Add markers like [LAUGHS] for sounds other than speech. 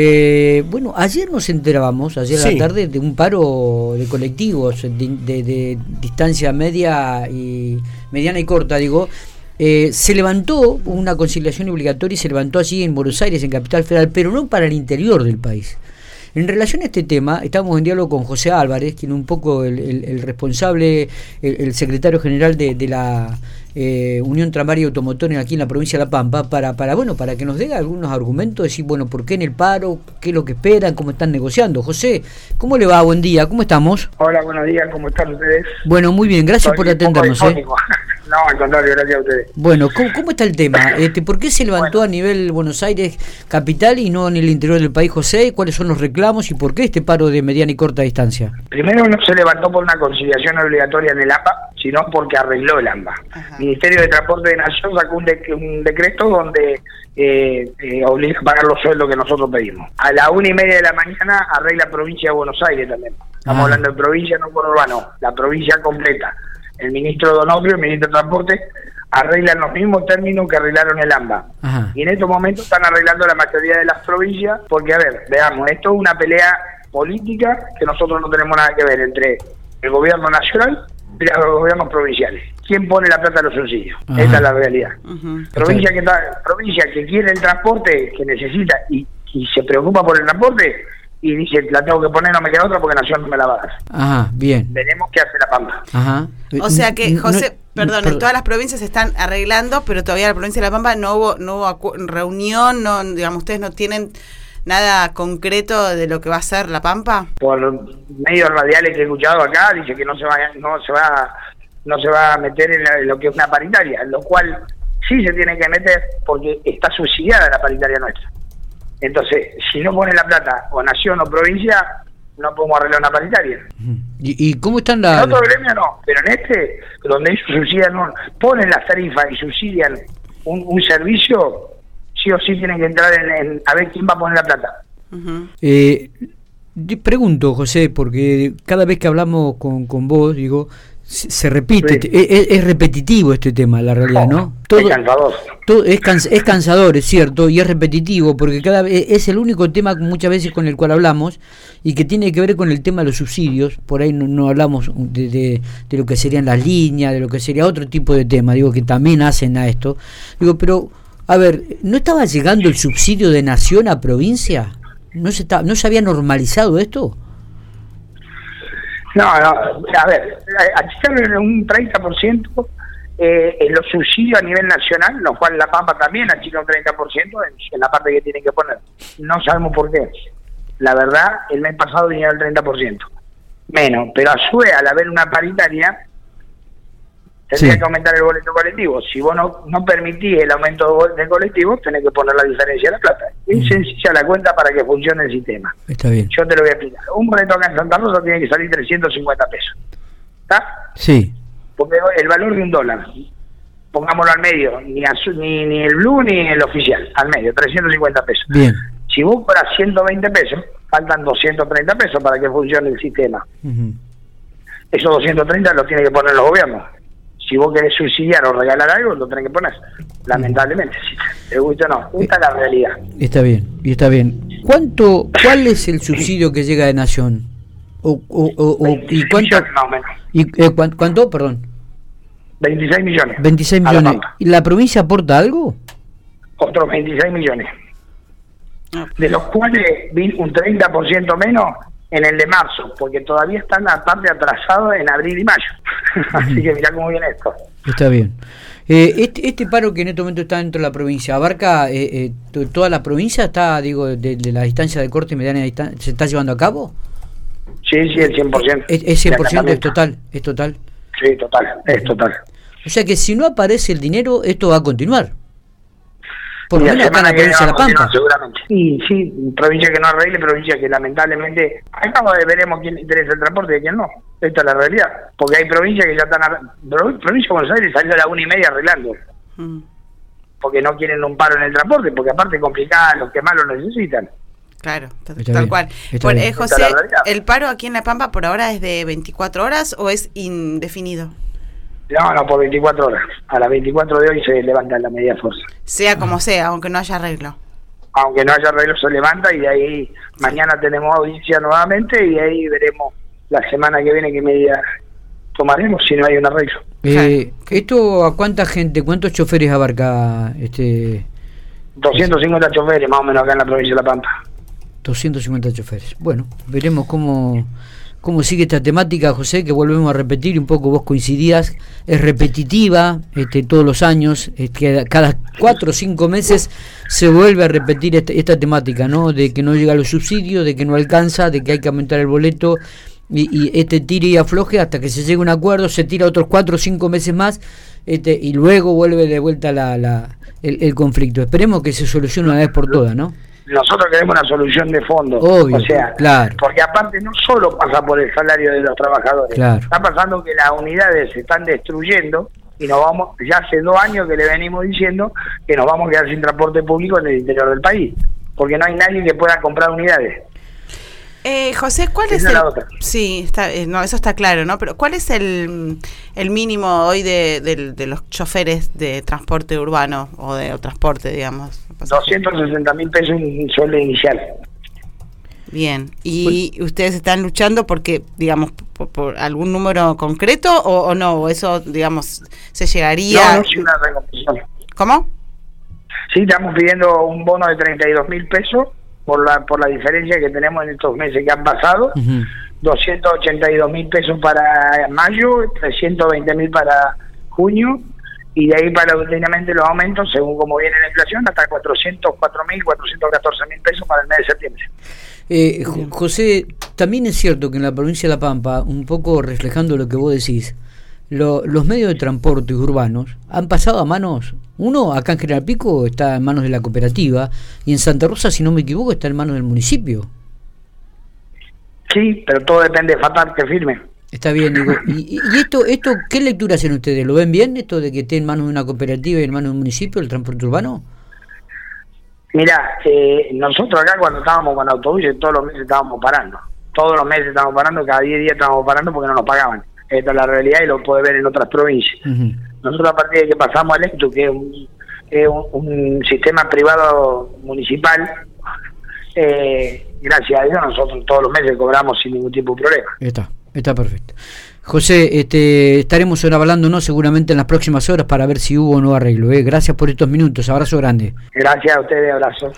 Eh, bueno, ayer nos enterábamos, ayer a la tarde, de un paro de colectivos de, distancia media y mediana y corta, digo. Eh, se levantó una conciliación obligatoria y se levantó allí en Buenos Aires, en Capital Federal, pero no para el interior del país. En relación a este tema, estamos en diálogo con José Álvarez, quien un poco el, responsable, el, secretario general de, la eh, Unión Tramaria y Automotor aquí en la provincia de La Pampa, para, para, bueno, para que nos dé algunos argumentos, decir, bueno, ¿por qué en el paro? ¿Qué es lo que esperan? ¿Cómo están negociando? José, ¿cómo le va? Buen día, ¿cómo estamos? Hola, buenos días, ¿cómo están ustedes? Bueno, muy bien, gracias por atendernos. ¿eh? No, al contrario, gracias a ustedes. Bueno, ¿cómo, está el tema? Este, ¿Por qué se levantó a nivel Buenos Aires capital y no en el interior del país, José? ¿Cuáles son los reclamos y por qué este paro de mediana y corta distancia? Primero no se levantó por una conciliación obligatoria en el AMBA, sino porque arregló el AMBA. El Ministerio de Transporte de Nación sacó un, decreto donde eh, eh, obliga a pagar los sueldos que nosotros pedimos. A la una y media de la mañana arregla provincia de Buenos Aires también. Estamos ah. hablando de provincia, no por urbano, la provincia completa el ministro Donofrio, el ministro de Transporte, arreglan los mismos términos que arreglaron el AMBA. Y en estos momentos están arreglando la mayoría de las provincias, porque, a ver, veamos, esto es una pelea política que nosotros no tenemos nada que ver entre el gobierno nacional y los gobiernos provinciales. ¿Quién pone la plata a los subsidios? Esa es la realidad. provincia, que está, provincia que quiere el transporte, que necesita y, y se preocupa por el transporte, y dice, la tengo que poner, no me queda otra porque Nación no me la va a dar. Ajá, bien. Tenemos que hacer la Pampa. Ajá. O sea que, José, perdón, todas las provincias se están arreglando, pero todavía la provincia de La Pampa no hubo, no hubo reunión, no, digamos, ustedes no tienen nada concreto de lo que va a ser La Pampa. Por medios radiales que he escuchado acá, dice que no se va, no se va, no se va a meter en, lo que es una paritaria, lo cual sí se tiene que meter porque está subsidiada la paritaria nuestra. Entonces, si no pone la plata o nación o provincia, no podemos arreglar una paritaria. ¿Y, cómo están las...? En otro gremio no, pero en este, donde ellos subsidian, ponen las tarifas y subsidian un, servicio, sí o sí tienen que entrar en, a ver quién va a poner la plata. eh, pregunto, José, porque cada vez que hablamos con, con vos, digo, se, repite, es, repetitivo este tema, la realidad, ¿no? Todo, es cansador. es, cansador, es cierto, y es repetitivo, porque cada vez es el único tema muchas veces con el cual hablamos y que tiene que ver con el tema de los subsidios. Por ahí no, hablamos de, de, lo que serían las líneas, de lo que sería otro tipo de tema, digo, que también hacen a esto. Digo, pero, a ver, ¿no estaba llegando el subsidio de nación a provincia? ¿No se, está, ¿no se había normalizado esto? No, no, a ver, achicaron un 30% eh, en los subsidios a nivel nacional, lo cual La Pampa también achica un 30% en, en la parte que tienen que poner. No sabemos por qué. La verdad, el mes pasado vinieron el 30%. Menos, pero a su vez, al haber una paritaria, tendría que aumentar el boleto colectivo. Si vos no, no permitís el aumento del colectivo, tenés que poner la diferencia de la plata. Es sencilla la cuenta para que funcione el sistema. Está bien. Yo te lo voy a explicar. Un boleto acá en Santa Rosa tiene que salir 350 pesos. ¿Está? Sí. Porque el valor de un dólar, pongámoslo al medio, ni, ni, ni el blue ni el oficial, al medio, 350 pesos. Bien. Si vos cobras 120 pesos, faltan 230 pesos para que funcione el sistema. Esos 230 los tiene que poner los gobiernos si vos querés subsidiar o regalar algo, lo tenés que poner. Lamentablemente, si te gusta o no. Esta es la realidad. Está bien, y está bien. ¿Cuánto, [COUGHS] ¿Cuál es el subsidio que llega de Nación? O, ¿Y cuánto? ¿Y, eh, ¿Cuánto? Perdón. 26 millones. 26 millones. ¿Y la provincia aporta algo? Otros 26 millones. Ah. De los cuales un 30% menos en el de marzo, porque todavía están la parte atrasada en abril y mayo. [LAUGHS] Así que mira cómo viene esto. Está bien. Eh, este, este paro que en este momento está dentro de la provincia, ¿abarca eh, eh, toda la provincia? ¿Está, digo, de, la distancia de corte y mediana distancia, se está llevando a cabo? Sí, sí, el 100%. ¿Es, es 100%? ¿Es total? ¿Es total? Sí, total, es total. O sea que si no aparece el dinero, esto va a continuar. Por lo menos acá en la provincia de La Pampa. Seguramente. Sí, sí, provincia que no arregle, provincia que lamentablemente. Acá veremos quién interesa el transporte y quién no. Esta es la realidad. Porque hay provincias que ya están. Provincia de Buenos Aires salió a la una y media arreglando. Mm. Porque no quieren un paro en el transporte, porque aparte es complicado, los que más lo necesitan. Claro, tal, cual. Eh, José, ¿el paro aquí en La Pampa por ahora es de 24 horas o es indefinido? No, no, por 24 horas. A las 24 de hoy se levanta la media fuerza. Sea como sea, aunque no haya arreglo. aunque no haya arreglo se levanta y de ahí mañana tenemos audiencia nuevamente y ahí veremos la semana que viene qué medida tomaremos si no hay un arreglo. Eh, ¿Esto a cuánta gente, cuántos choferes abarca este 250 choferes más o menos acá en la provincia de La Pampa. 250 choferes. Bueno, veremos cómo, cómo sigue esta temática, José, que volvemos a repetir, un poco vos coincidías, es repetitiva este, todos los años, que cada cuatro o cinco meses se vuelve a repetir esta, esta, temática, ¿no? De que no llega los subsidios, de que no alcanza, de que hay que aumentar el boleto. Y, este tire y afloje hasta que se llegue a un acuerdo, se tira otros cuatro o cinco meses más este, y luego vuelve de vuelta la, la, el, conflicto. Esperemos que se solucione una vez por todas, ¿no? Nosotros queremos una solución de fondo. Obvio, o sea, claro. porque aparte no solo pasa por el salario de los trabajadores, está pasando que las unidades se están destruyendo y nos vamos, ya hace dos años que le venimos diciendo que nos vamos a quedar sin transporte público en el interior del país, porque no hay nadie que pueda comprar unidades. Eh, José, ¿cuál es, el, Sí, está, eh, no, eso está claro, ¿no? Pero ¿cuál es el, el mínimo hoy de, de, los choferes de transporte urbano o de transporte, digamos? 260 mil pesos un sueldo inicial. Bien, ¿y pues- ustedes están luchando porque, digamos, por, algún número concreto o, no? eso, digamos, se llegaría... No, no, una recompensa. ¿Cómo? Sí, estamos pidiendo un bono de 32 mil pesos por la, por la diferencia que tenemos en estos meses que han pasado. 282 mil pesos para mayo, 320 mil para junio y de ahí paulatinamente los aumentos, según como viene la inflación, hasta 404 mil, 414 mil pesos para el mes de septiembre. Eh, José, también es cierto que en la provincia de La Pampa, un poco reflejando lo que vos decís, los medios de transporte urbanos han pasado a manos, uno acá en General Pico está en manos de la cooperativa y en Santa Rosa, si no me equivoco, está en manos del municipio. Sí, pero todo depende de Fatal que firme. Está bien, digo. ¿Y, esto, esto qué lectura hacen ustedes? ¿Lo ven bien esto de que esté en manos de una cooperativa y en manos de un municipio el transporte urbano? Mira, eh, nosotros acá cuando estábamos con autobuses todos los meses estábamos parando. Todos los meses estábamos parando, cada 10 días estábamos parando porque no nos pagaban. Esta es la realidad y lo puede ver en otras provincias. Nosotros a partir de que pasamos al ECTU, que es un, sistema privado municipal, eh, gracias a Dios nosotros todos los meses cobramos sin ningún tipo de problema. Está, está perfecto. José, este, estaremos hablando seguramente en las próximas horas para ver si hubo o no arreglo. ¿eh? Gracias por estos minutos, abrazo grande. Gracias a ustedes, abrazo.